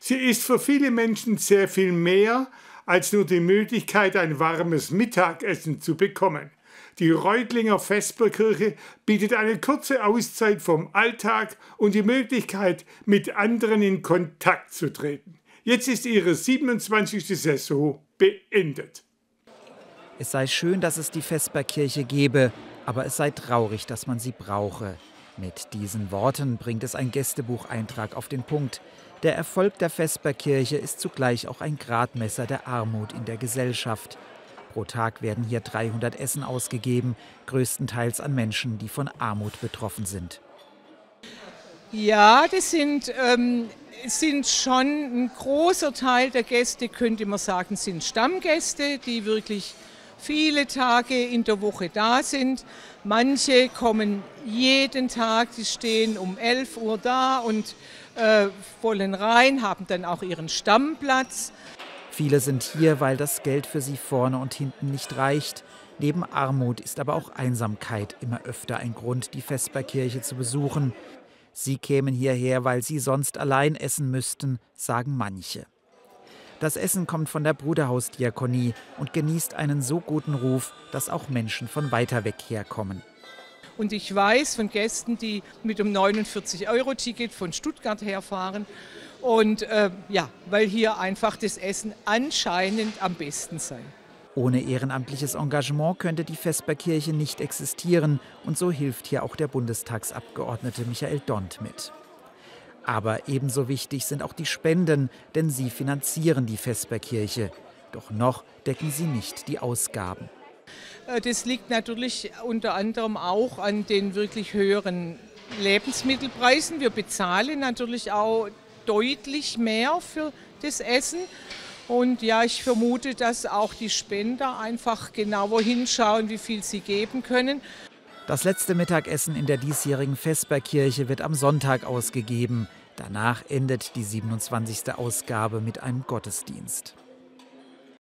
Sie ist für viele Menschen sehr viel mehr als nur die Möglichkeit, ein warmes Mittagessen zu bekommen. Die Reutlinger Vesperkirche bietet eine kurze Auszeit vom Alltag und die Möglichkeit, mit anderen in Kontakt zu treten. Jetzt ist ihre 27. Saison beendet. Es sei schön, dass es die Vesperkirche gebe, aber es sei traurig, dass man sie brauche. Mit diesen Worten bringt es ein Gästebucheintrag auf den Punkt. Der Erfolg der Vesperkirche ist zugleich auch ein Gradmesser der Armut in der Gesellschaft. Pro Tag werden hier 300 Essen ausgegeben, größtenteils an Menschen, die von Armut betroffen sind. Ja, das sind, ähm, sind schon ein großer Teil der Gäste, könnte man sagen, sind Stammgäste, die wirklich viele Tage in der Woche da sind. Manche kommen jeden Tag, die stehen um 11 Uhr da und äh, wollen rein, haben dann auch ihren Stammplatz. Viele sind hier, weil das Geld für sie vorne und hinten nicht reicht. Neben Armut ist aber auch Einsamkeit immer öfter ein Grund, die Vesperkirche zu besuchen. Sie kämen hierher, weil sie sonst allein essen müssten, sagen manche. Das Essen kommt von der Bruderhausdiakonie und genießt einen so guten Ruf, dass auch Menschen von weiter weg herkommen. Und ich weiß von Gästen, die mit dem 49-Euro-Ticket von Stuttgart herfahren. Und äh, ja, weil hier einfach das Essen anscheinend am besten sei. Ohne ehrenamtliches Engagement könnte die Vesperkirche nicht existieren. Und so hilft hier auch der Bundestagsabgeordnete Michael Dont mit. Aber ebenso wichtig sind auch die Spenden, denn sie finanzieren die Vesperkirche. Doch noch decken sie nicht die Ausgaben. Äh, das liegt natürlich unter anderem auch an den wirklich höheren Lebensmittelpreisen. Wir bezahlen natürlich auch deutlich mehr für das Essen. Und ja, ich vermute, dass auch die Spender einfach genauer hinschauen, wie viel sie geben können. Das letzte Mittagessen in der diesjährigen Vesperkirche wird am Sonntag ausgegeben. Danach endet die 27. Ausgabe mit einem Gottesdienst.